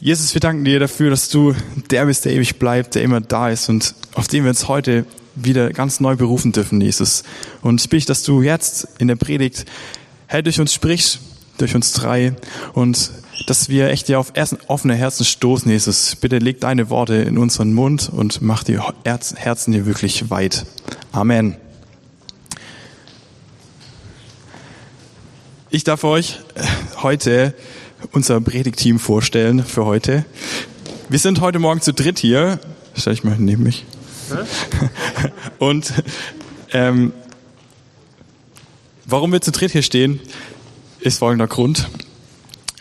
Jesus, wir danken dir dafür, dass du der bist, der ewig bleibt, der immer da ist und auf den wir uns heute wieder ganz neu berufen dürfen, Jesus. Und ich bitte, dass du jetzt in der Predigt, Herr, durch uns sprichst, durch uns drei und dass wir echt dir auf offene Herzen stoßen, Jesus. Bitte leg deine Worte in unseren Mund und mach die Herzen hier wirklich weit. Amen. Ich darf euch heute unser Predigteam vorstellen für heute. Wir sind heute Morgen zu dritt hier. Stell ich mal neben mich. Und ähm, warum wir zu dritt hier stehen, ist folgender Grund.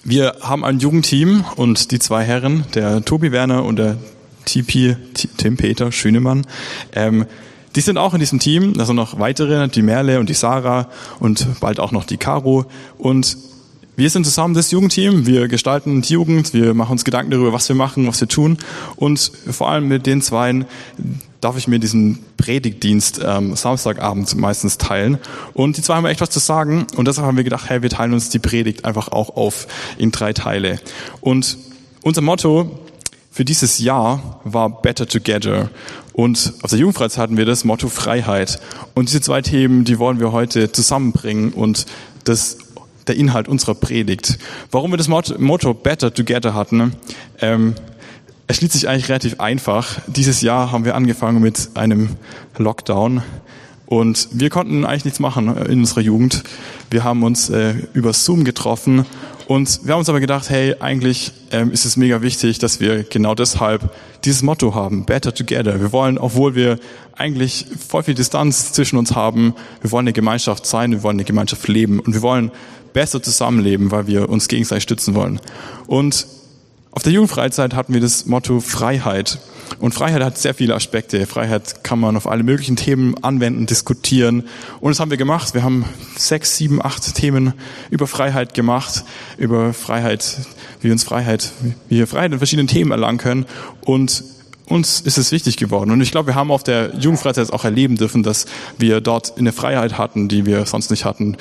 Wir haben ein Jugendteam und die zwei Herren, der Tobi Werner und der TP, Tim Peter Schönemann, ähm, die sind auch in diesem Team. Da sind noch weitere, die Merle und die Sarah und bald auch noch die Caro. Und wir sind zusammen das Jugendteam, wir gestalten die Jugend, wir machen uns Gedanken darüber, was wir machen, was wir tun. Und vor allem mit den Zweien darf ich mir diesen Predigtdienst ähm, Samstagabend meistens teilen. Und die zwei haben echt was zu sagen. Und deshalb haben wir gedacht, hey, wir teilen uns die Predigt einfach auch auf in drei Teile. Und unser Motto für dieses Jahr war Better Together. Und auf der Jugendfreizeit hatten wir das Motto Freiheit. Und diese zwei Themen, die wollen wir heute zusammenbringen und das der Inhalt unserer Predigt. Warum wir das Motto Better Together hatten, ähm, erschließt sich eigentlich relativ einfach. Dieses Jahr haben wir angefangen mit einem Lockdown und wir konnten eigentlich nichts machen in unserer Jugend. Wir haben uns äh, über Zoom getroffen und wir haben uns aber gedacht, hey, eigentlich ähm, ist es mega wichtig, dass wir genau deshalb dieses Motto haben, Better Together. Wir wollen, obwohl wir eigentlich voll viel Distanz zwischen uns haben, wir wollen eine Gemeinschaft sein, wir wollen eine Gemeinschaft leben und wir wollen besser zusammenleben, weil wir uns gegenseitig stützen wollen. Und auf der Jugendfreizeit hatten wir das Motto Freiheit. Und Freiheit hat sehr viele Aspekte. Freiheit kann man auf alle möglichen Themen anwenden, diskutieren. Und das haben wir gemacht. Wir haben sechs, sieben, acht Themen über Freiheit gemacht, über Freiheit, wie uns Freiheit, wie wir Freiheit in verschiedenen Themen erlangen können. Und uns ist es wichtig geworden. Und ich glaube, wir haben auf der Jugendfreizeit auch erleben dürfen, dass wir dort eine Freiheit hatten, die wir sonst nicht hatten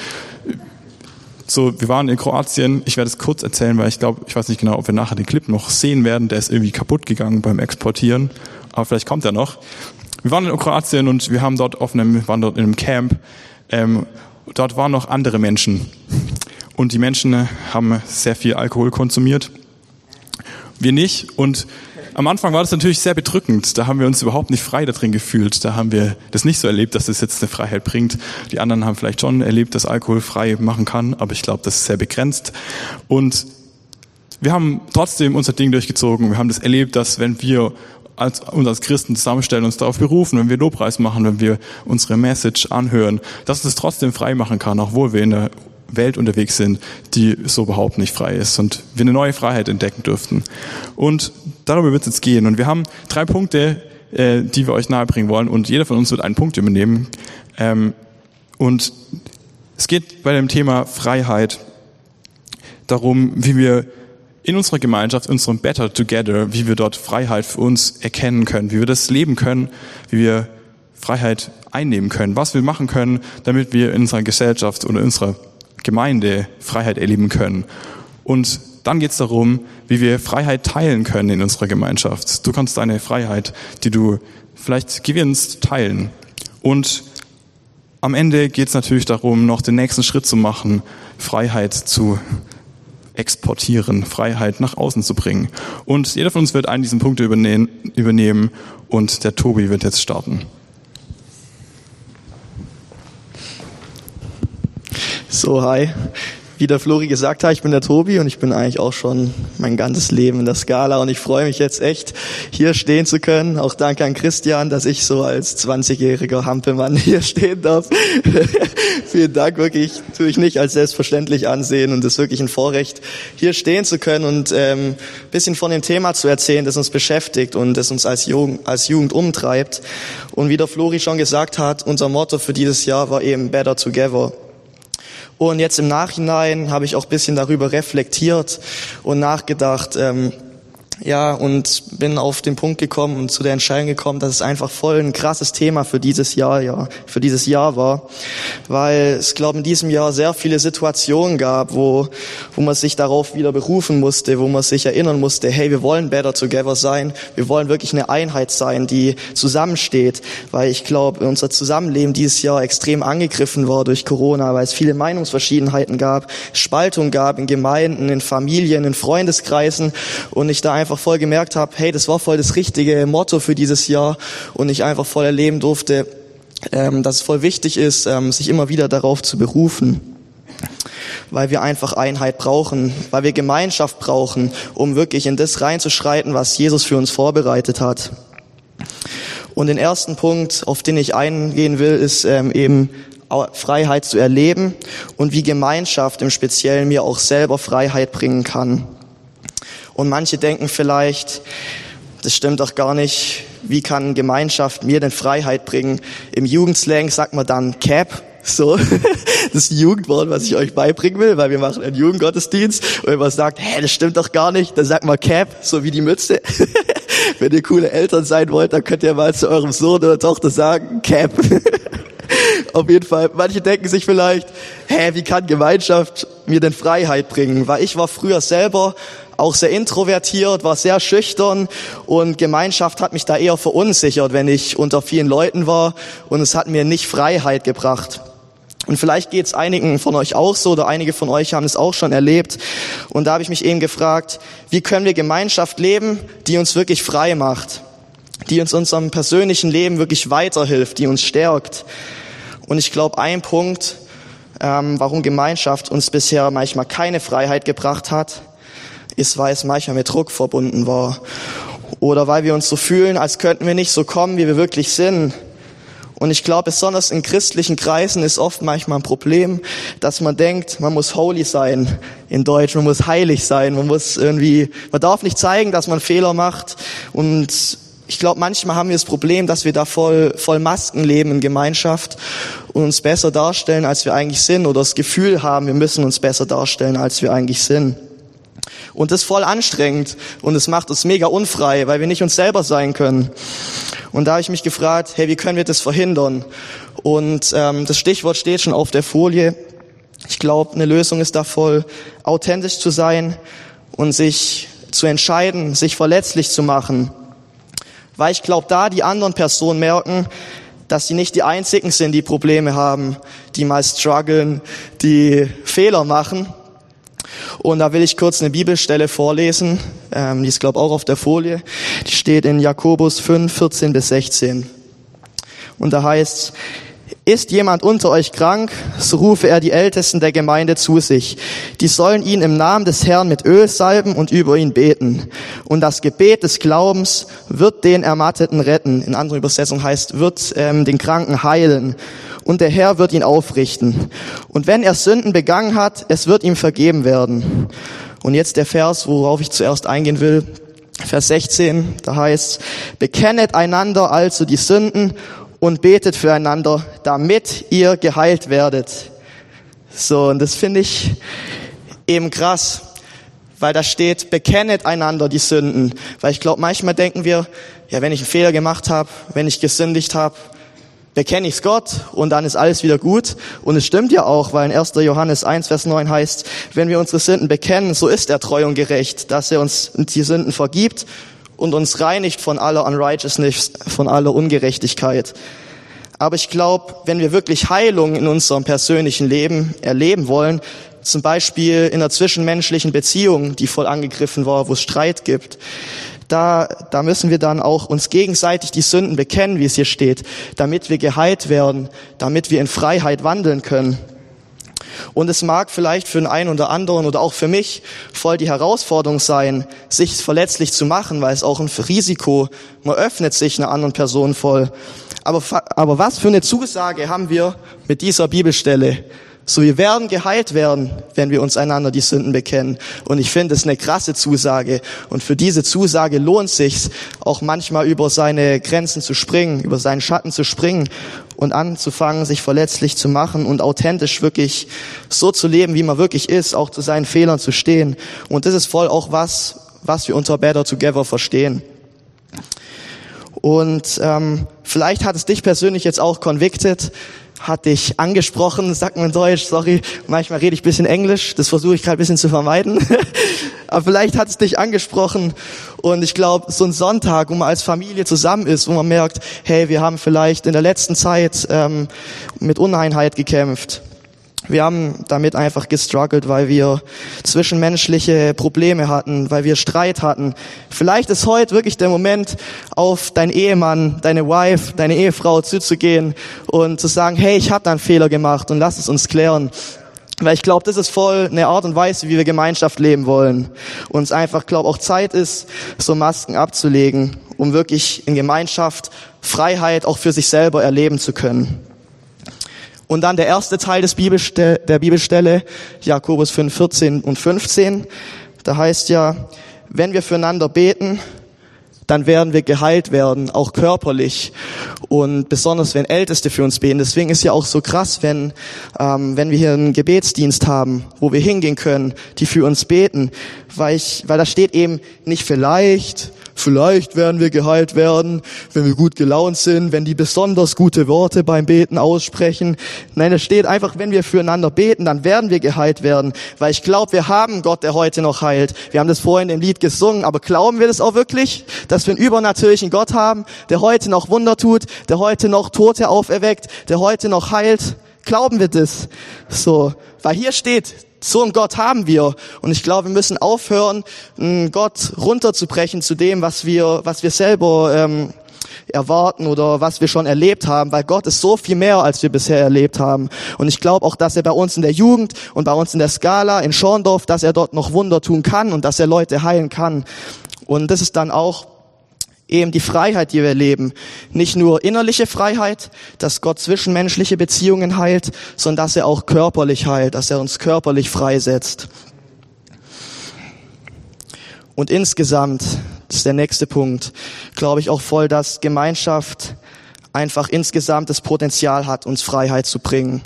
so, wir waren in Kroatien. Ich werde es kurz erzählen, weil ich glaube, ich weiß nicht genau, ob wir nachher den Clip noch sehen werden. Der ist irgendwie kaputt gegangen beim Exportieren. Aber vielleicht kommt er noch. Wir waren in Kroatien und wir haben dort auf einem, waren dort in einem Camp. Ähm, dort waren noch andere Menschen. Und die Menschen haben sehr viel Alkohol konsumiert. Wir nicht. Und am Anfang war das natürlich sehr bedrückend. Da haben wir uns überhaupt nicht frei darin gefühlt. Da haben wir das nicht so erlebt, dass es jetzt eine Freiheit bringt. Die anderen haben vielleicht schon erlebt, dass Alkohol frei machen kann, aber ich glaube, das ist sehr begrenzt. Und wir haben trotzdem unser Ding durchgezogen. Wir haben das erlebt, dass wenn wir als, uns als Christen zusammenstellen, uns darauf berufen, wenn wir Lobpreis machen, wenn wir unsere Message anhören, dass es trotzdem frei machen kann, obwohl wir in der Welt unterwegs sind, die so überhaupt nicht frei ist und wir eine neue Freiheit entdecken dürften. Und darüber wird es jetzt gehen. Und wir haben drei Punkte, äh, die wir euch nahebringen wollen und jeder von uns wird einen Punkt übernehmen. Ähm, und es geht bei dem Thema Freiheit darum, wie wir in unserer Gemeinschaft, in unserem Better Together, wie wir dort Freiheit für uns erkennen können, wie wir das leben können, wie wir Freiheit einnehmen können, was wir machen können, damit wir in unserer Gesellschaft oder in unserer Gemeinde Freiheit erleben können. Und dann geht es darum, wie wir Freiheit teilen können in unserer Gemeinschaft. Du kannst deine Freiheit, die du vielleicht gewinnst, teilen. Und am Ende geht es natürlich darum, noch den nächsten Schritt zu machen, Freiheit zu exportieren, Freiheit nach außen zu bringen. Und jeder von uns wird einen dieser Punkte übernehmen und der Tobi wird jetzt starten. So, hi. Wie der Flori gesagt hat, ich bin der Tobi und ich bin eigentlich auch schon mein ganzes Leben in der Skala und ich freue mich jetzt echt, hier stehen zu können. Auch danke an Christian, dass ich so als 20-jähriger Hampelmann hier stehen darf. Vielen Dank, wirklich, tue ich nicht als selbstverständlich ansehen und es ist wirklich ein Vorrecht, hier stehen zu können und ähm, bisschen von dem Thema zu erzählen, das uns beschäftigt und das uns als Jugend, als Jugend umtreibt. Und wie der Flori schon gesagt hat, unser Motto für dieses Jahr war eben Better Together. Und jetzt im Nachhinein habe ich auch bisschen darüber reflektiert und nachgedacht, ähm, ja, und bin auf den Punkt gekommen und zu der Entscheidung gekommen, dass es einfach voll ein krasses Thema für dieses Jahr, ja, für dieses Jahr war, weil es, glaube in diesem Jahr sehr viele Situationen gab, wo, wo man sich darauf wieder berufen musste, wo man sich erinnern musste, hey, wir wollen better together sein, wir wollen wirklich eine Einheit sein, die zusammensteht, weil ich glaube, unser Zusammenleben dieses Jahr extrem angegriffen war durch Corona, weil es viele Meinungsverschiedenheiten gab, Spaltung gab in Gemeinden, in Familien, in Freundeskreisen. Und ich da einfach einfach voll gemerkt habe, hey, das war voll das richtige Motto für dieses Jahr und ich einfach voll erleben durfte, ähm, dass es voll wichtig ist, ähm, sich immer wieder darauf zu berufen weil wir einfach Einheit brauchen, weil wir Gemeinschaft brauchen, um wirklich in das reinzuschreiten, was Jesus für uns vorbereitet hat. Und den ersten Punkt, auf den ich eingehen will, ist ähm, eben Freiheit zu erleben und wie Gemeinschaft im Speziellen mir auch selber Freiheit bringen kann. Und manche denken vielleicht, das stimmt doch gar nicht. Wie kann Gemeinschaft mir denn Freiheit bringen? Im Jugendslang sagt man dann Cap. So, das Jugendwort, was ich euch beibringen will, weil wir machen einen Jugendgottesdienst und wenn man sagt, hä, das stimmt doch gar nicht, dann sagt man Cap, so wie die Mütze. wenn ihr coole Eltern sein wollt, dann könnt ihr mal zu eurem Sohn oder Tochter sagen, Cap. Auf jeden Fall, manche denken sich vielleicht, hä, wie kann Gemeinschaft mir denn Freiheit bringen? Weil ich war früher selber auch sehr introvertiert, war sehr schüchtern und Gemeinschaft hat mich da eher verunsichert, wenn ich unter vielen Leuten war und es hat mir nicht Freiheit gebracht. Und vielleicht geht es einigen von euch auch so oder einige von euch haben es auch schon erlebt. Und da habe ich mich eben gefragt, wie können wir Gemeinschaft leben, die uns wirklich frei macht, die uns unserem persönlichen Leben wirklich weiterhilft, die uns stärkt. Und ich glaube, ein Punkt, ähm, warum Gemeinschaft uns bisher manchmal keine Freiheit gebracht hat, ist, weil es manchmal mit Druck verbunden war. Oder weil wir uns so fühlen, als könnten wir nicht so kommen, wie wir wirklich sind. Und ich glaube, besonders in christlichen Kreisen ist oft manchmal ein Problem, dass man denkt, man muss holy sein in Deutsch, man muss heilig sein, man muss irgendwie, man darf nicht zeigen, dass man Fehler macht. Und ich glaube, manchmal haben wir das Problem, dass wir da voll, voll Masken leben in Gemeinschaft und uns besser darstellen, als wir eigentlich sind, oder das Gefühl haben, wir müssen uns besser darstellen, als wir eigentlich sind. Und das ist voll anstrengend und es macht uns mega unfrei, weil wir nicht uns selber sein können. Und da habe ich mich gefragt, hey, wie können wir das verhindern? Und ähm, das Stichwort steht schon auf der Folie. Ich glaube, eine Lösung ist da voll, authentisch zu sein und sich zu entscheiden, sich verletzlich zu machen. Weil ich glaube, da die anderen Personen merken, dass sie nicht die einzigen sind, die Probleme haben, die mal strugglen, die Fehler machen, und da will ich kurz eine Bibelstelle vorlesen, ähm, die ist glaube auch auf der Folie. Die steht in Jakobus 5, 14 bis 16. Und da heißt, ist jemand unter euch krank, so rufe er die Ältesten der Gemeinde zu sich. Die sollen ihn im Namen des Herrn mit Öl salben und über ihn beten. Und das Gebet des Glaubens wird den Ermatteten retten. In anderen Übersetzungen heißt, wird ähm, den Kranken heilen und der Herr wird ihn aufrichten. Und wenn er Sünden begangen hat, es wird ihm vergeben werden. Und jetzt der Vers, worauf ich zuerst eingehen will. Vers 16, da heißt, bekennet einander also die Sünden und betet füreinander, damit ihr geheilt werdet. So, und das finde ich eben krass, weil da steht, bekennet einander die Sünden. Weil ich glaube, manchmal denken wir, ja, wenn ich einen Fehler gemacht habe, wenn ich gesündigt habe, bekenne ich's Gott und dann ist alles wieder gut. Und es stimmt ja auch, weil in 1. Johannes 1, Vers 9 heißt, wenn wir unsere Sünden bekennen, so ist er treu und gerecht, dass er uns die Sünden vergibt und uns reinigt von aller Unrighteousness, von aller Ungerechtigkeit. Aber ich glaube, wenn wir wirklich Heilung in unserem persönlichen Leben erleben wollen, zum Beispiel in einer zwischenmenschlichen Beziehung, die voll angegriffen war, wo es Streit gibt, da, da müssen wir dann auch uns gegenseitig die Sünden bekennen, wie es hier steht, damit wir geheilt werden, damit wir in Freiheit wandeln können. Und es mag vielleicht für den einen oder anderen oder auch für mich voll die Herausforderung sein, sich verletzlich zu machen, weil es auch ein Risiko, man öffnet sich einer anderen Person voll. Aber, aber was für eine Zusage haben wir mit dieser Bibelstelle? So, wir werden geheilt werden, wenn wir uns einander die Sünden bekennen. Und ich finde es eine krasse Zusage. Und für diese Zusage lohnt sich auch manchmal über seine Grenzen zu springen, über seinen Schatten zu springen und anzufangen, sich verletzlich zu machen und authentisch wirklich so zu leben, wie man wirklich ist, auch zu seinen Fehlern zu stehen. Und das ist voll auch was, was wir unter Better Together verstehen. Und ähm, vielleicht hat es dich persönlich jetzt auch convicted, hat dich angesprochen, sagt man Deutsch, sorry, manchmal rede ich bisschen Englisch, das versuche ich gerade ein bisschen zu vermeiden. Aber vielleicht hat es dich angesprochen und ich glaube, so ein Sonntag, wo man als Familie zusammen ist, wo man merkt, hey, wir haben vielleicht in der letzten Zeit ähm, mit Uneinheit gekämpft wir haben damit einfach gestruggelt, weil wir zwischenmenschliche Probleme hatten, weil wir Streit hatten. Vielleicht ist heute wirklich der Moment, auf deinen Ehemann, deine Wife, deine Ehefrau zuzugehen und zu sagen, hey, ich habe da einen Fehler gemacht und lass es uns klären. Weil ich glaube, das ist voll eine Art und Weise, wie wir Gemeinschaft leben wollen. Uns einfach, glaube auch Zeit ist, so Masken abzulegen, um wirklich in Gemeinschaft Freiheit auch für sich selber erleben zu können. Und dann der erste Teil des Bibelste der Bibelstelle, Jakobus 5, 14 und 15. Da heißt ja, wenn wir füreinander beten, dann werden wir geheilt werden, auch körperlich. Und besonders wenn Älteste für uns beten. Deswegen ist ja auch so krass, wenn, ähm, wenn wir hier einen Gebetsdienst haben, wo wir hingehen können, die für uns beten. Weil, ich, weil da steht eben nicht vielleicht, Vielleicht werden wir geheilt werden, wenn wir gut gelaunt sind, wenn die besonders gute Worte beim Beten aussprechen. Nein, es steht einfach, wenn wir füreinander beten, dann werden wir geheilt werden. Weil ich glaube, wir haben Gott, der heute noch heilt. Wir haben das vorhin im Lied gesungen, aber glauben wir das auch wirklich, dass wir einen übernatürlichen Gott haben, der heute noch Wunder tut, der heute noch Tote auferweckt, der heute noch heilt? Glauben wir das? So, weil hier steht, so einen Gott haben wir. Und ich glaube, wir müssen aufhören, Gott runterzubrechen zu dem, was wir, was wir selber ähm, erwarten oder was wir schon erlebt haben, weil Gott ist so viel mehr, als wir bisher erlebt haben. Und ich glaube auch, dass er bei uns in der Jugend und bei uns in der Skala in Schorndorf, dass er dort noch Wunder tun kann und dass er Leute heilen kann. Und das ist dann auch eben die Freiheit, die wir leben. Nicht nur innerliche Freiheit, dass Gott zwischenmenschliche Beziehungen heilt, sondern dass er auch körperlich heilt, dass er uns körperlich freisetzt. Und insgesamt, das ist der nächste Punkt, glaube ich auch voll, dass Gemeinschaft einfach insgesamt das Potenzial hat, uns Freiheit zu bringen.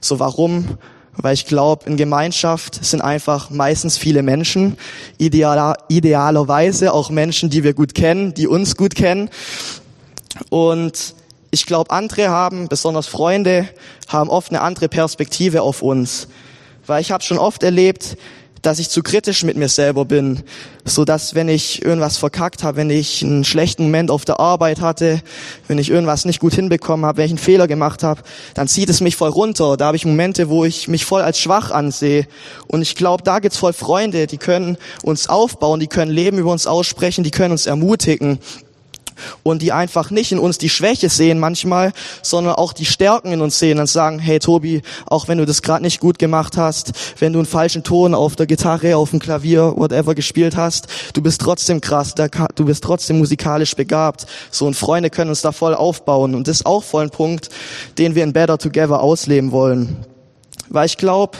So warum? Weil ich glaube, in Gemeinschaft sind einfach meistens viele Menschen, idealer, idealerweise auch Menschen, die wir gut kennen, die uns gut kennen. Und ich glaube, andere haben, besonders Freunde, haben oft eine andere Perspektive auf uns. Weil ich habe schon oft erlebt, dass ich zu kritisch mit mir selber bin, so dass wenn ich irgendwas verkackt habe, wenn ich einen schlechten Moment auf der Arbeit hatte, wenn ich irgendwas nicht gut hinbekommen habe, wenn ich einen Fehler gemacht habe, dann zieht es mich voll runter. Da habe ich Momente, wo ich mich voll als schwach ansehe. Und ich glaube, da gibt's voll Freunde, die können uns aufbauen, die können Leben über uns aussprechen, die können uns ermutigen und die einfach nicht in uns die Schwäche sehen manchmal, sondern auch die Stärken in uns sehen und sagen, hey Tobi, auch wenn du das gerade nicht gut gemacht hast, wenn du einen falschen Ton auf der Gitarre, auf dem Klavier, whatever gespielt hast, du bist trotzdem krass, du bist trotzdem musikalisch begabt. So und Freunde können uns da voll aufbauen und das ist auch voll ein Punkt, den wir in Better Together ausleben wollen. Weil ich glaube,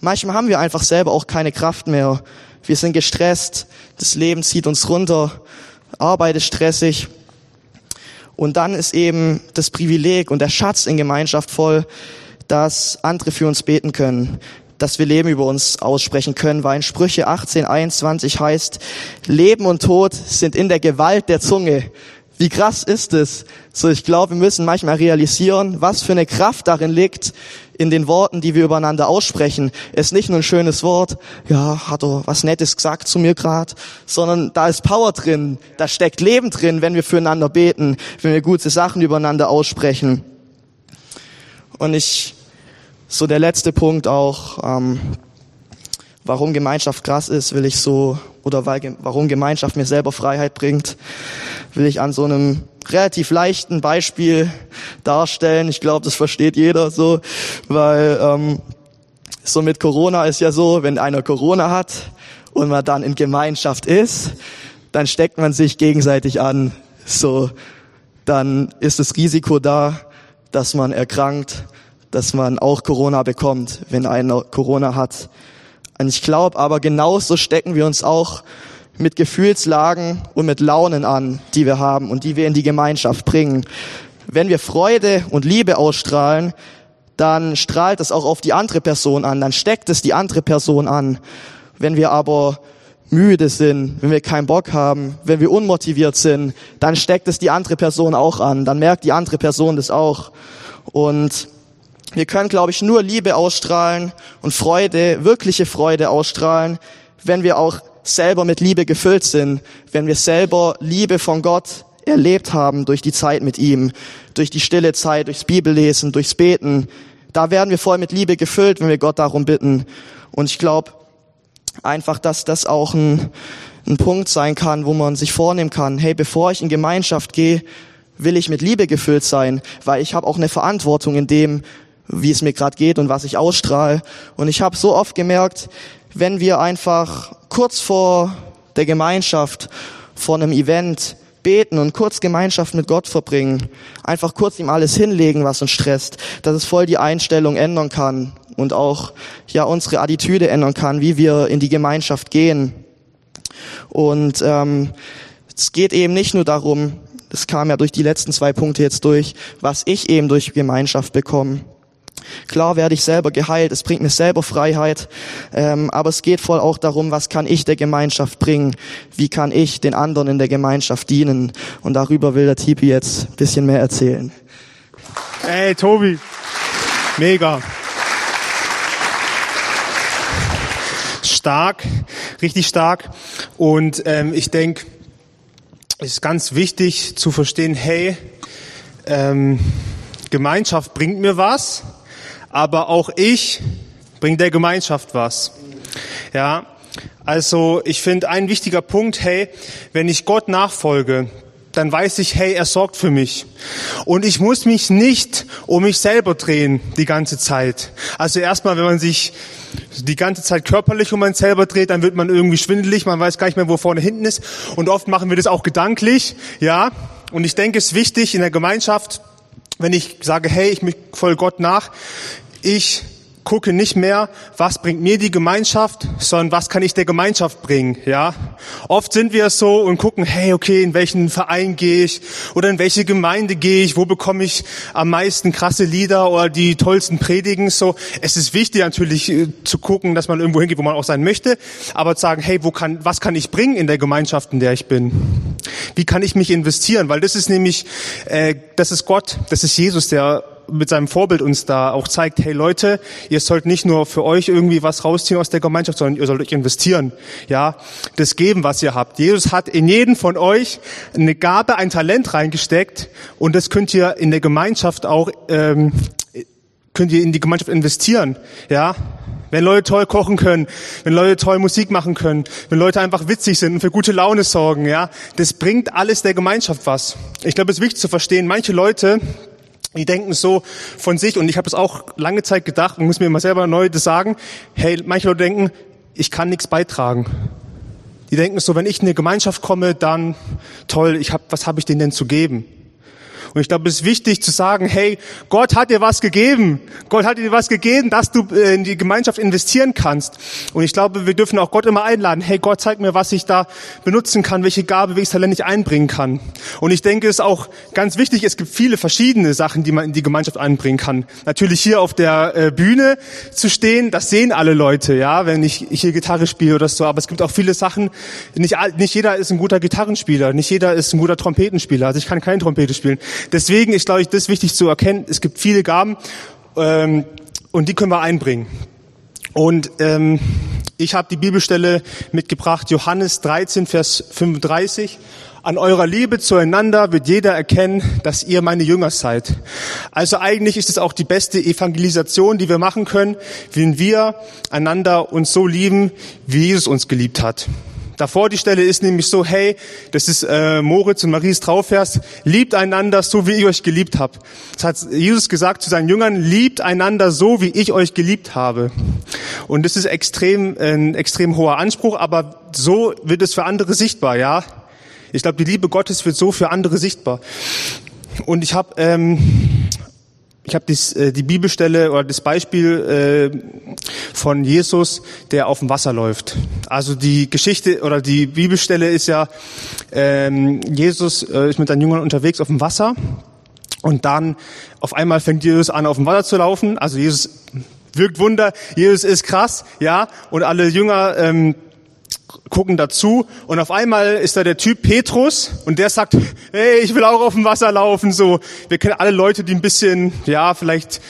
manchmal haben wir einfach selber auch keine Kraft mehr. Wir sind gestresst, das Leben zieht uns runter, Arbeit ist stressig und dann ist eben das Privileg und der Schatz in Gemeinschaft voll, dass andere für uns beten können, dass wir Leben über uns aussprechen können, weil in Sprüche 18, 21 heißt, Leben und Tod sind in der Gewalt der Zunge. Wie krass ist es? So, ich glaube, wir müssen manchmal realisieren, was für eine Kraft darin liegt, in den Worten, die wir übereinander aussprechen. Es ist nicht nur ein schönes Wort, ja, hat er was Nettes gesagt zu mir gerade, sondern da ist Power drin, da steckt Leben drin, wenn wir füreinander beten, wenn wir gute Sachen übereinander aussprechen. Und ich, so der letzte Punkt auch, ähm, warum Gemeinschaft krass ist, will ich so, oder weil, warum Gemeinschaft mir selber Freiheit bringt, will ich an so einem relativ leichten Beispiel darstellen. Ich glaube, das versteht jeder so, weil ähm, so mit Corona ist ja so, wenn einer Corona hat und man dann in Gemeinschaft ist, dann steckt man sich gegenseitig an. So, dann ist das Risiko da, dass man erkrankt, dass man auch Corona bekommt, wenn einer Corona hat. Und ich glaube aber genauso stecken wir uns auch mit Gefühlslagen und mit Launen an, die wir haben und die wir in die Gemeinschaft bringen. Wenn wir Freude und Liebe ausstrahlen, dann strahlt es auch auf die andere Person an, dann steckt es die andere Person an. Wenn wir aber müde sind, wenn wir keinen Bock haben, wenn wir unmotiviert sind, dann steckt es die andere Person auch an, dann merkt die andere Person das auch. Und wir können, glaube ich, nur Liebe ausstrahlen und Freude, wirkliche Freude ausstrahlen, wenn wir auch selber mit Liebe gefüllt sind, wenn wir selber Liebe von Gott erlebt haben durch die Zeit mit ihm, durch die stille Zeit, durchs Bibellesen, durchs Beten. Da werden wir voll mit Liebe gefüllt, wenn wir Gott darum bitten. Und ich glaube einfach, dass das auch ein, ein Punkt sein kann, wo man sich vornehmen kann, hey, bevor ich in Gemeinschaft gehe, will ich mit Liebe gefüllt sein, weil ich habe auch eine Verantwortung in dem, wie es mir gerade geht und was ich ausstrahle. Und ich habe so oft gemerkt, wenn wir einfach kurz vor der Gemeinschaft, vor einem Event beten und kurz Gemeinschaft mit Gott verbringen, einfach kurz ihm alles hinlegen, was uns stresst, dass es voll die Einstellung ändern kann und auch ja unsere Attitüde ändern kann, wie wir in die Gemeinschaft gehen. Und ähm, es geht eben nicht nur darum, das kam ja durch die letzten zwei Punkte jetzt durch, was ich eben durch Gemeinschaft bekomme. Klar werde ich selber geheilt, es bringt mir selber Freiheit, ähm, aber es geht voll auch darum, was kann ich der Gemeinschaft bringen, wie kann ich den anderen in der Gemeinschaft dienen? Und darüber will der Tipi jetzt ein bisschen mehr erzählen. Ey, Tobi, mega. Stark, richtig stark. Und ähm, ich denke, es ist ganz wichtig zu verstehen, hey, ähm, Gemeinschaft bringt mir was, aber auch ich bringe der Gemeinschaft was. Ja, also ich finde ein wichtiger Punkt, hey, wenn ich Gott nachfolge, dann weiß ich, hey, er sorgt für mich. Und ich muss mich nicht um mich selber drehen die ganze Zeit. Also erstmal, wenn man sich die ganze Zeit körperlich um man selber dreht, dann wird man irgendwie schwindelig, man weiß gar nicht mehr, wo vorne hinten ist. Und oft machen wir das auch gedanklich, ja. Und ich denke, es ist wichtig in der Gemeinschaft, wenn ich sage, hey, ich folge Gott nach, ich gucke nicht mehr, was bringt mir die Gemeinschaft, sondern was kann ich der Gemeinschaft bringen, ja. Oft sind wir so und gucken, hey, okay, in welchen Verein gehe ich oder in welche Gemeinde gehe ich, wo bekomme ich am meisten krasse Lieder oder die tollsten Predigen, so. Es ist wichtig natürlich äh, zu gucken, dass man irgendwo hingeht, wo man auch sein möchte, aber zu sagen, hey, wo kann, was kann ich bringen in der Gemeinschaft, in der ich bin? Wie kann ich mich investieren? Weil das ist nämlich, äh, das ist Gott, das ist Jesus, der mit seinem Vorbild uns da auch zeigt, hey Leute, ihr sollt nicht nur für euch irgendwie was rausziehen aus der Gemeinschaft, sondern ihr sollt euch investieren, ja, das geben, was ihr habt. Jesus hat in jeden von euch eine Gabe, ein Talent reingesteckt und das könnt ihr in der Gemeinschaft auch, ähm, könnt ihr in die Gemeinschaft investieren, ja. Wenn Leute toll kochen können, wenn Leute toll Musik machen können, wenn Leute einfach witzig sind und für gute Laune sorgen, ja, das bringt alles der Gemeinschaft was. Ich glaube, es ist wichtig zu verstehen, manche Leute, die denken so von sich, und ich habe es auch lange Zeit gedacht und muss mir immer selber neu das sagen, hey, manche Leute denken, ich kann nichts beitragen. Die denken so, wenn ich in eine Gemeinschaft komme, dann toll, ich hab, was habe ich denen denn zu geben? Und ich glaube, es ist wichtig zu sagen, hey, Gott hat dir was gegeben. Gott hat dir was gegeben, dass du äh, in die Gemeinschaft investieren kannst. Und ich glaube, wir dürfen auch Gott immer einladen. Hey, Gott, zeig mir, was ich da benutzen kann, welche Gabe, welches Talent ich einbringen kann. Und ich denke, es ist auch ganz wichtig, es gibt viele verschiedene Sachen, die man in die Gemeinschaft einbringen kann. Natürlich hier auf der äh, Bühne zu stehen, das sehen alle Leute, ja, wenn ich hier Gitarre spiele oder so. Aber es gibt auch viele Sachen, nicht, nicht jeder ist ein guter Gitarrenspieler, nicht jeder ist ein guter Trompetenspieler. Also ich kann keine Trompete spielen. Deswegen ist, glaube ich, das wichtig zu erkennen. Es gibt viele Gaben ähm, und die können wir einbringen. Und ähm, ich habe die Bibelstelle mitgebracht, Johannes 13, Vers 35. An eurer Liebe zueinander wird jeder erkennen, dass ihr meine Jünger seid. Also eigentlich ist es auch die beste Evangelisation, die wir machen können, wenn wir einander uns so lieben, wie Jesus uns geliebt hat. Davor die Stelle ist nämlich so, hey, das ist äh, Moritz und Maries Trauvers, liebt einander so, wie ich euch geliebt habe. Das hat Jesus gesagt zu seinen Jüngern, liebt einander so, wie ich euch geliebt habe. Und das ist extrem, ein extrem hoher Anspruch, aber so wird es für andere sichtbar, ja. Ich glaube, die Liebe Gottes wird so für andere sichtbar. Und ich habe ähm, ich habe äh, die Bibelstelle oder das Beispiel äh, von Jesus, der auf dem Wasser läuft. Also die Geschichte oder die Bibelstelle ist ja, ähm, Jesus äh, ist mit seinen Jüngern unterwegs auf dem Wasser und dann auf einmal fängt Jesus an, auf dem Wasser zu laufen. Also Jesus wirkt Wunder, Jesus ist krass, ja, und alle Jünger ähm, gucken dazu und auf einmal ist da der Typ Petrus und der sagt, hey, ich will auch auf dem Wasser laufen, so. Wir kennen alle Leute, die ein bisschen, ja, vielleicht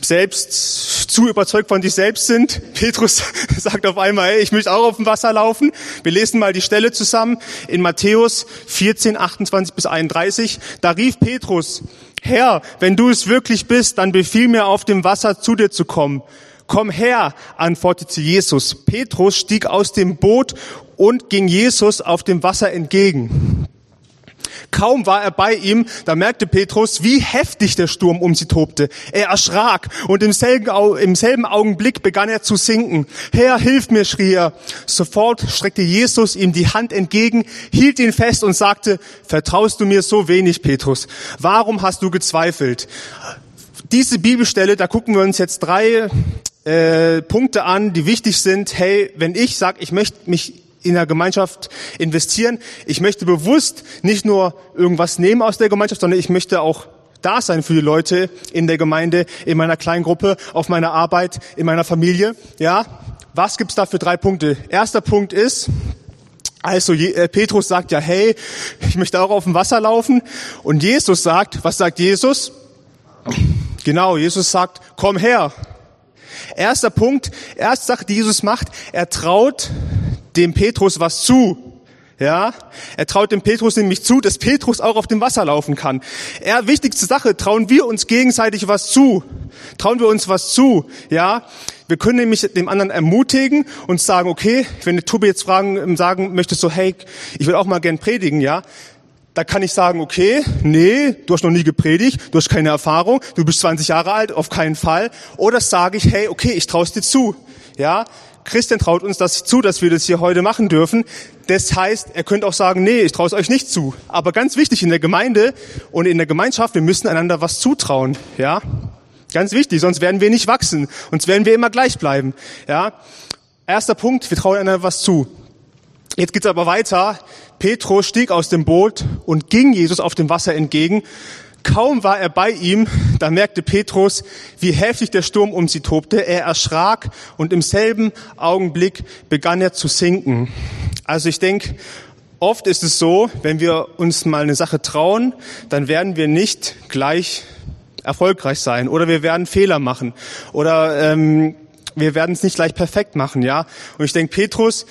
selbst zu überzeugt von sich selbst sind. Petrus sagt auf einmal, hey, ich möchte auch auf dem Wasser laufen. Wir lesen mal die Stelle zusammen in Matthäus 14, 28 bis 31. Da rief Petrus, Herr, wenn du es wirklich bist, dann befiehl mir auf dem Wasser zu dir zu kommen. Komm her, antwortete Jesus. Petrus stieg aus dem Boot und ging Jesus auf dem Wasser entgegen. Kaum war er bei ihm, da merkte Petrus, wie heftig der Sturm um sie tobte. Er erschrak und im selben, im selben Augenblick begann er zu sinken. Herr, hilf mir, schrie er. Sofort streckte Jesus ihm die Hand entgegen, hielt ihn fest und sagte, vertraust du mir so wenig, Petrus? Warum hast du gezweifelt? Diese Bibelstelle, da gucken wir uns jetzt drei äh, Punkte an, die wichtig sind. Hey, wenn ich sage, ich möchte mich in der Gemeinschaft investieren. Ich möchte bewusst nicht nur irgendwas nehmen aus der Gemeinschaft, sondern ich möchte auch da sein für die Leute in der Gemeinde, in meiner Kleingruppe, auf meiner Arbeit, in meiner Familie. Ja, was gibt's da für drei Punkte? Erster Punkt ist, also äh, Petrus sagt ja, hey, ich möchte auch auf dem Wasser laufen. Und Jesus sagt, was sagt Jesus? Genau, Jesus sagt, komm her. Erster Punkt, erste Sache, die Jesus macht, er traut dem Petrus was zu. Ja, er traut dem Petrus nämlich zu, dass Petrus auch auf dem Wasser laufen kann. Er, wichtigste Sache, trauen wir uns gegenseitig was zu. Trauen wir uns was zu. Ja, wir können nämlich dem anderen ermutigen und sagen, okay, wenn der Tobi jetzt fragen, sagen möchte, so, hey, ich will auch mal gern predigen, ja, da kann ich sagen, okay, nee, du hast noch nie gepredigt, du hast keine Erfahrung, du bist 20 Jahre alt, auf keinen Fall. Oder sage ich, hey, okay, ich traue es dir zu. Ja, Christian traut uns das zu, dass wir das hier heute machen dürfen. Das heißt, er könnte auch sagen, nee, ich traue es euch nicht zu. Aber ganz wichtig in der Gemeinde und in der Gemeinschaft, wir müssen einander was zutrauen. Ja, ganz wichtig, sonst werden wir nicht wachsen, sonst werden wir immer gleich bleiben. Ja, erster Punkt, wir trauen einander was zu. Jetzt geht's aber weiter. Petrus stieg aus dem Boot und ging Jesus auf dem Wasser entgegen. Kaum war er bei ihm, da merkte Petrus, wie heftig der Sturm um sie tobte. Er erschrak und im selben Augenblick begann er zu sinken. Also ich denke, oft ist es so, wenn wir uns mal eine Sache trauen, dann werden wir nicht gleich erfolgreich sein oder wir werden Fehler machen oder ähm, wir werden es nicht gleich perfekt machen, ja. Und ich denke, Petrus,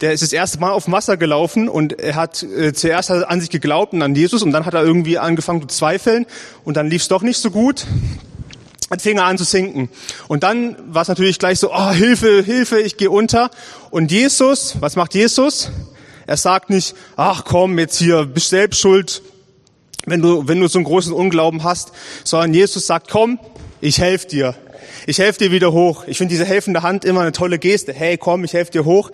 der ist das erste Mal auf dem Wasser gelaufen und er hat äh, zuerst an sich geglaubt und an Jesus und dann hat er irgendwie angefangen zu zweifeln und dann lief es doch nicht so gut. Dann fing er an zu sinken. Und dann war es natürlich gleich so, oh, Hilfe, Hilfe, ich gehe unter. Und Jesus, was macht Jesus? Er sagt nicht, ach komm, jetzt hier, bist selbst schuld, wenn du, wenn du so einen großen Unglauben hast, sondern Jesus sagt, komm, ich helfe dir. Ich helfe dir wieder hoch. Ich finde diese helfende Hand immer eine tolle Geste. Hey, komm, ich helfe dir hoch.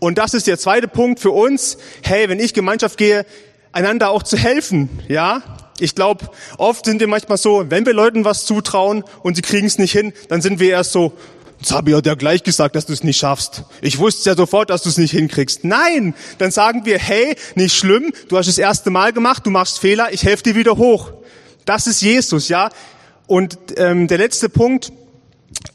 Und das ist der zweite Punkt für uns. Hey, wenn ich Gemeinschaft gehe, einander auch zu helfen. Ja, ich glaube, oft sind wir manchmal so, wenn wir Leuten was zutrauen und sie kriegen es nicht hin, dann sind wir erst so, das habe ich ja gleich gesagt, dass du es nicht schaffst. Ich wusste ja sofort, dass du es nicht hinkriegst. Nein, dann sagen wir, hey, nicht schlimm, du hast das erste Mal gemacht, du machst Fehler, ich helfe dir wieder hoch. Das ist Jesus, ja. Und ähm, der letzte Punkt,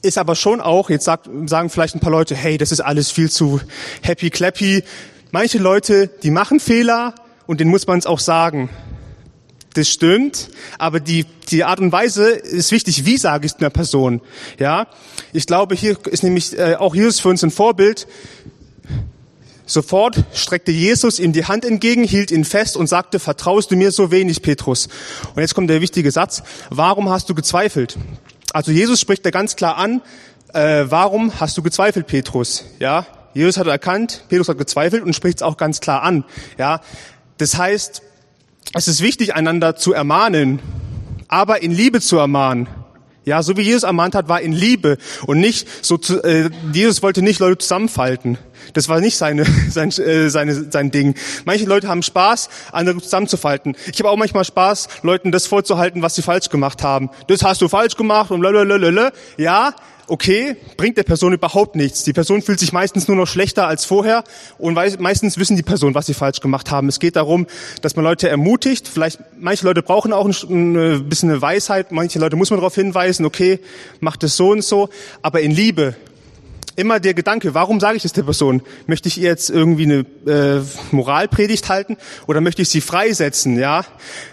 ist aber schon auch, jetzt sagt, sagen vielleicht ein paar Leute, hey, das ist alles viel zu happy clappy. Manche Leute, die machen Fehler und denen muss man es auch sagen. Das stimmt, aber die, die Art und Weise ist wichtig. Wie sage ich es einer Person? Ja, ich glaube, hier ist nämlich äh, auch Jesus für uns ein Vorbild. Sofort streckte Jesus ihm die Hand entgegen, hielt ihn fest und sagte, vertraust du mir so wenig, Petrus? Und jetzt kommt der wichtige Satz. Warum hast du gezweifelt? Also Jesus spricht da ganz klar an, äh, warum hast du gezweifelt, Petrus? Ja, Jesus hat erkannt, Petrus hat gezweifelt und spricht es auch ganz klar an. Ja, das heißt, es ist wichtig, einander zu ermahnen, aber in Liebe zu ermahnen. Ja, so wie Jesus ermahnt hat, war in Liebe und nicht so. Zu, äh, Jesus wollte nicht Leute zusammenfalten. Das war nicht seine, sein, äh, seine, sein Ding. Manche Leute haben Spaß, andere zusammenzufalten. Ich habe auch manchmal Spaß, Leuten das vorzuhalten, was sie falsch gemacht haben. Das hast du falsch gemacht und lalalala. Ja, okay, bringt der Person überhaupt nichts. Die Person fühlt sich meistens nur noch schlechter als vorher und meistens wissen die Person, was sie falsch gemacht haben. Es geht darum, dass man Leute ermutigt. Vielleicht, manche Leute brauchen auch ein, ein bisschen eine Weisheit. Manche Leute muss man darauf hinweisen, okay, macht es so und so. Aber in Liebe immer der Gedanke, warum sage ich das der Person? Möchte ich ihr jetzt irgendwie eine äh, Moralpredigt halten oder möchte ich sie freisetzen? Ja,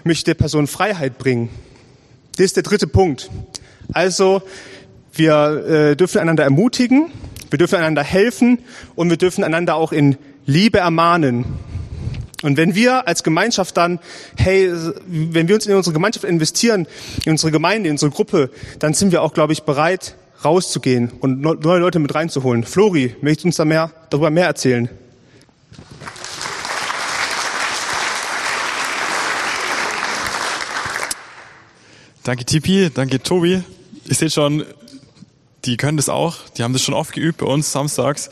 möchte der Person Freiheit bringen? Das ist der dritte Punkt. Also wir äh, dürfen einander ermutigen, wir dürfen einander helfen und wir dürfen einander auch in Liebe ermahnen. Und wenn wir als Gemeinschaft dann, hey, wenn wir uns in unsere Gemeinschaft investieren, in unsere Gemeinde, in unsere Gruppe, dann sind wir auch, glaube ich, bereit, rauszugehen und neue Leute mit reinzuholen. Flori, möchtest du uns da mehr, darüber mehr erzählen? Danke Tipi, danke Tobi. Ich sehe schon, die können das auch. Die haben das schon oft geübt bei uns samstags.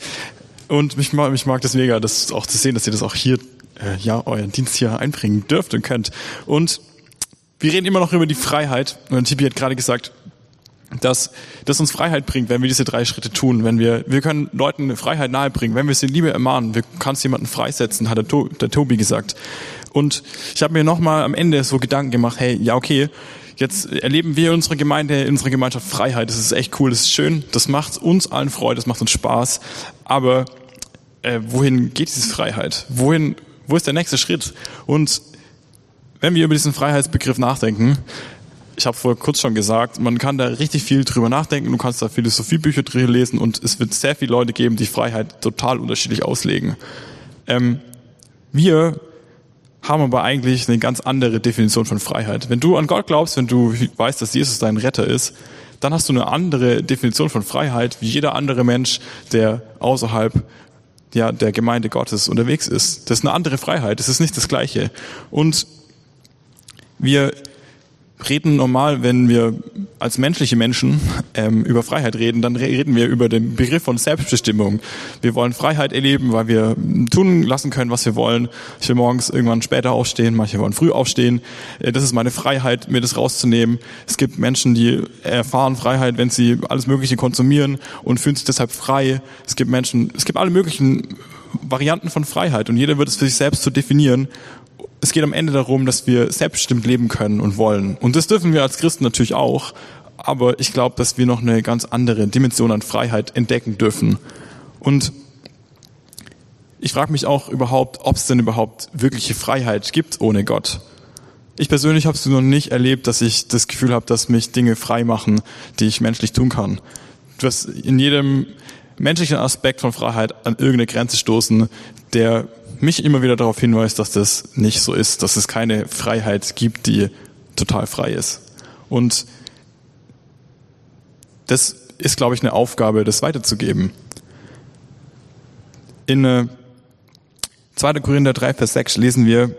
Und mich mag, mich mag das mega, das auch zu sehen, dass ihr das auch hier, äh, ja, euren Dienst hier einbringen dürft und könnt. Und wir reden immer noch über die Freiheit. Und Tipi hat gerade gesagt, dass das uns Freiheit bringt, wenn wir diese drei Schritte tun. Wenn wir, wir können Leuten Freiheit nahebringen, wenn wir sie Liebe ermahnen. Wir kannst jemanden freisetzen, hat der, to, der Tobi gesagt. Und ich habe mir nochmal am Ende so Gedanken gemacht, hey, ja okay, jetzt erleben wir in unserer Gemeinde, in unserer Gemeinschaft Freiheit. Das ist echt cool, das ist schön, das macht uns allen Freude, das macht uns Spaß. Aber äh, wohin geht diese Freiheit? Wohin, wo ist der nächste Schritt? Und wenn wir über diesen Freiheitsbegriff nachdenken, ich habe vor kurz schon gesagt, man kann da richtig viel drüber nachdenken, du kannst da Philosophiebücher drüber lesen und es wird sehr viele Leute geben, die Freiheit total unterschiedlich auslegen. Ähm, wir haben aber eigentlich eine ganz andere Definition von Freiheit. Wenn du an Gott glaubst, wenn du weißt, dass Jesus dein Retter ist, dann hast du eine andere Definition von Freiheit wie jeder andere Mensch, der außerhalb ja, der Gemeinde Gottes unterwegs ist. Das ist eine andere Freiheit, das ist nicht das Gleiche. Und wir reden normal, wenn wir als menschliche Menschen ähm, über Freiheit reden, dann reden wir über den Begriff von Selbstbestimmung. Wir wollen Freiheit erleben, weil wir tun lassen können, was wir wollen. Ich will morgens irgendwann später aufstehen, manche wollen früh aufstehen. Äh, das ist meine Freiheit, mir das rauszunehmen. Es gibt Menschen, die erfahren Freiheit, wenn sie alles Mögliche konsumieren und fühlen sich deshalb frei. Es gibt Menschen, es gibt alle möglichen Varianten von Freiheit und jeder wird es für sich selbst zu definieren es geht am Ende darum, dass wir selbstbestimmt leben können und wollen. Und das dürfen wir als Christen natürlich auch. Aber ich glaube, dass wir noch eine ganz andere Dimension an Freiheit entdecken dürfen. Und ich frage mich auch überhaupt, ob es denn überhaupt wirkliche Freiheit gibt ohne Gott. Ich persönlich habe es noch nicht erlebt, dass ich das Gefühl habe, dass mich Dinge frei machen, die ich menschlich tun kann. Wirst in jedem menschlichen Aspekt von Freiheit an irgendeine Grenze stoßen, der mich immer wieder darauf hinweist, dass das nicht so ist, dass es keine Freiheit gibt, die total frei ist. Und das ist, glaube ich, eine Aufgabe, das weiterzugeben. In 2. Äh, Korinther 3, Vers 6 lesen wir,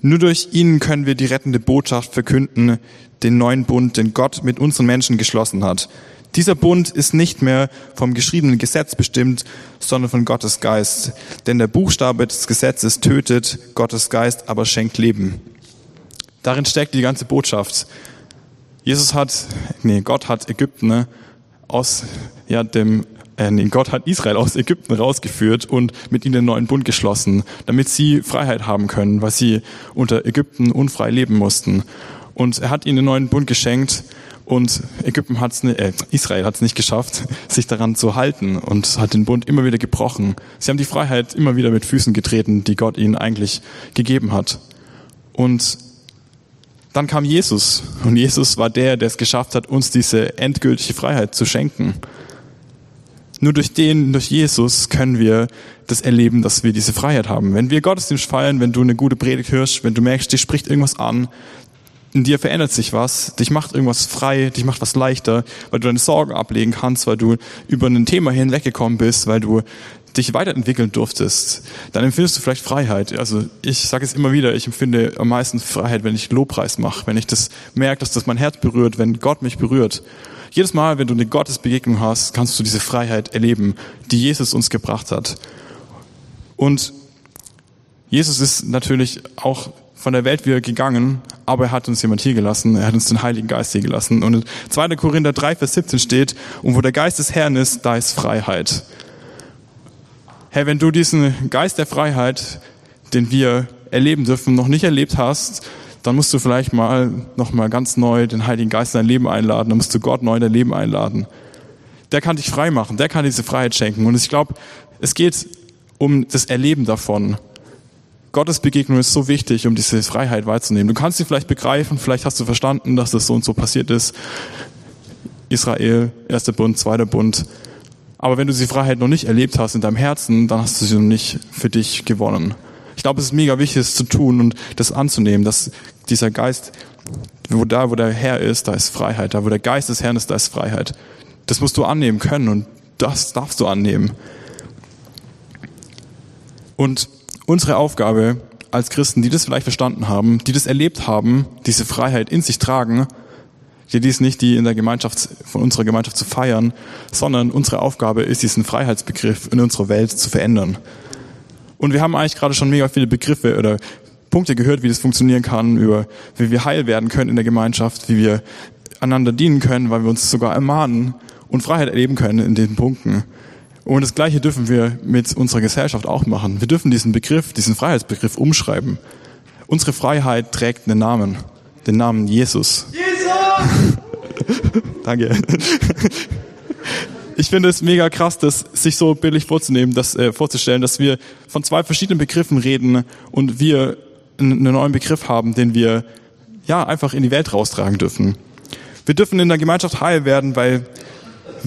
nur durch ihn können wir die rettende Botschaft verkünden, den neuen Bund, den Gott mit unseren Menschen geschlossen hat. Dieser Bund ist nicht mehr vom geschriebenen Gesetz bestimmt, sondern von Gottes Geist. Denn der Buchstabe des Gesetzes tötet, Gottes Geist aber schenkt Leben. Darin steckt die ganze Botschaft. Jesus hat, nee, Gott hat Ägypten ne, aus, ja, dem, äh, nee, Gott hat Israel aus Ägypten rausgeführt und mit ihnen einen neuen Bund geschlossen, damit sie Freiheit haben können, weil sie unter Ägypten unfrei leben mussten. Und er hat ihnen einen neuen Bund geschenkt und Ägypten hat's, äh, Israel hat es nicht geschafft, sich daran zu halten und hat den Bund immer wieder gebrochen. Sie haben die Freiheit immer wieder mit Füßen getreten, die Gott ihnen eigentlich gegeben hat. Und dann kam Jesus und Jesus war der, der es geschafft hat, uns diese endgültige Freiheit zu schenken. Nur durch den, durch Jesus können wir das erleben, dass wir diese Freiheit haben. Wenn wir Gottesdienst feiern, wenn du eine gute Predigt hörst, wenn du merkst, dich spricht irgendwas an, in dir verändert sich was, dich macht irgendwas frei, dich macht was leichter, weil du deine Sorgen ablegen kannst, weil du über ein Thema hinweggekommen bist, weil du dich weiterentwickeln durftest, dann empfindest du vielleicht Freiheit. Also ich sage es immer wieder, ich empfinde am meisten Freiheit, wenn ich Lobpreis mache, wenn ich das merke, dass das mein Herz berührt, wenn Gott mich berührt. Jedes Mal, wenn du eine Gottesbegegnung hast, kannst du diese Freiheit erleben, die Jesus uns gebracht hat. Und Jesus ist natürlich auch von der Welt wieder gegangen, aber er hat uns jemand hier gelassen, er hat uns den Heiligen Geist hier gelassen. Und in 2. Korinther 3, Vers 17 steht, und wo der Geist des Herrn ist, da ist Freiheit. Herr, wenn du diesen Geist der Freiheit, den wir erleben dürfen, noch nicht erlebt hast, dann musst du vielleicht mal noch mal ganz neu den Heiligen Geist in dein Leben einladen, dann musst du Gott neu in dein Leben einladen. der kann dich frei machen, der kann diese Freiheit schenken. Und ich glaube, es geht um das Erleben davon. Gottes Begegnung ist so wichtig, um diese Freiheit wahrzunehmen. Du kannst sie vielleicht begreifen, vielleicht hast du verstanden, dass das so und so passiert ist. Israel, erster Bund, zweiter Bund. Aber wenn du diese Freiheit noch nicht erlebt hast in deinem Herzen, dann hast du sie noch nicht für dich gewonnen. Ich glaube, es ist mega wichtig, es zu tun und das anzunehmen, dass dieser Geist, wo da, wo der Herr ist, da ist Freiheit. Da, wo der Geist des Herrn ist, da ist Freiheit. Das musst du annehmen können und das darfst du annehmen. Und unsere Aufgabe als Christen, die das vielleicht verstanden haben, die das erlebt haben, diese Freiheit in sich tragen, die dies nicht die in der Gemeinschaft, von unserer Gemeinschaft zu feiern, sondern unsere Aufgabe ist, diesen Freiheitsbegriff in unserer Welt zu verändern. Und wir haben eigentlich gerade schon mega viele Begriffe oder Punkte gehört, wie das funktionieren kann, über wie wir heil werden können in der Gemeinschaft, wie wir einander dienen können, weil wir uns sogar ermahnen und Freiheit erleben können in den Punkten. Und das Gleiche dürfen wir mit unserer Gesellschaft auch machen. Wir dürfen diesen Begriff, diesen Freiheitsbegriff umschreiben. Unsere Freiheit trägt einen Namen, den Namen Jesus. Jesus! Danke. Ich finde es mega krass, das sich so bildlich vorzunehmen, das äh, vorzustellen, dass wir von zwei verschiedenen Begriffen reden und wir einen neuen Begriff haben, den wir ja einfach in die Welt raustragen dürfen. Wir dürfen in der Gemeinschaft heil werden, weil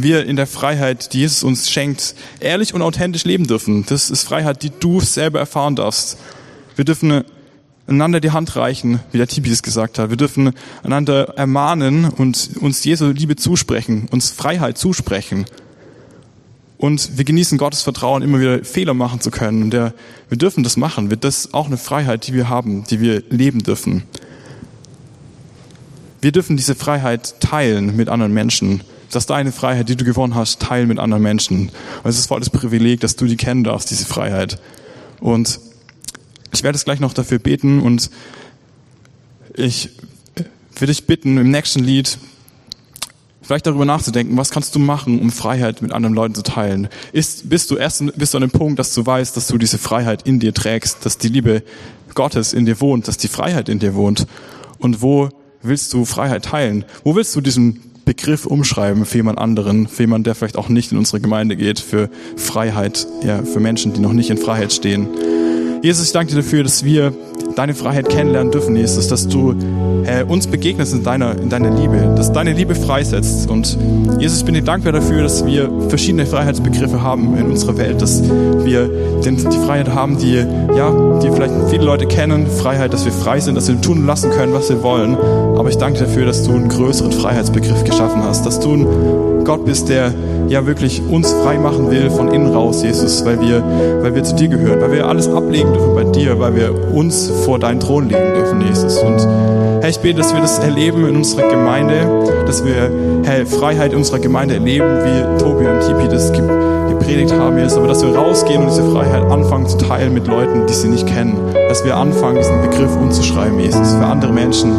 wir in der Freiheit, die Jesus uns schenkt, ehrlich und authentisch leben dürfen. Das ist Freiheit, die du selber erfahren darfst. Wir dürfen einander die Hand reichen, wie der Tibi es gesagt hat. Wir dürfen einander ermahnen und uns Jesu Liebe zusprechen, uns Freiheit zusprechen. Und wir genießen Gottes Vertrauen, immer wieder Fehler machen zu können. Und der, wir dürfen das machen. Wird das auch eine Freiheit, die wir haben, die wir leben dürfen. Wir dürfen diese Freiheit teilen mit anderen Menschen dass deine Freiheit, die du gewonnen hast, teilen mit anderen Menschen. Und es ist voll das Privileg, dass du die kennen darfst, diese Freiheit. Und ich werde es gleich noch dafür beten und ich will dich bitten, im nächsten Lied vielleicht darüber nachzudenken, was kannst du machen, um Freiheit mit anderen Leuten zu teilen? Ist, bist du erst bist du an dem Punkt, dass du weißt, dass du diese Freiheit in dir trägst, dass die Liebe Gottes in dir wohnt, dass die Freiheit in dir wohnt? Und wo willst du Freiheit teilen? Wo willst du diesen Begriff umschreiben für jemand anderen, für jemand, der vielleicht auch nicht in unsere Gemeinde geht, für Freiheit, ja, für Menschen, die noch nicht in Freiheit stehen. Jesus, ich danke dir dafür, dass wir deine Freiheit kennenlernen dürfen, Jesus, dass du äh, uns begegnest in deiner, in deiner Liebe, dass deine Liebe freisetzt. Und Jesus, ich bin dir dankbar dafür, dass wir verschiedene Freiheitsbegriffe haben in unserer Welt, dass wir den, die Freiheit haben, die, ja, die vielleicht viele Leute kennen, Freiheit, dass wir frei sind, dass wir tun lassen können, was wir wollen. Aber ich danke dir dafür, dass du einen größeren Freiheitsbegriff geschaffen hast, dass du ein Gott bist, der ja wirklich uns frei machen will von innen raus, Jesus, weil wir, weil wir zu dir gehören, weil wir alles ablegen dürfen bei dir, weil wir uns vor deinen Thron legen dürfen, Jesus. Und Herr, ich bete, dass wir das erleben in unserer Gemeinde, dass wir, Herr, Freiheit in unserer Gemeinde erleben, wie Tobi und Tipi das gepredigt haben, Jesus, aber dass wir rausgehen und diese Freiheit anfangen zu teilen mit Leuten, die sie nicht kennen. Dass wir anfangen, diesen Begriff umzuschreiben, Jesus, für andere Menschen,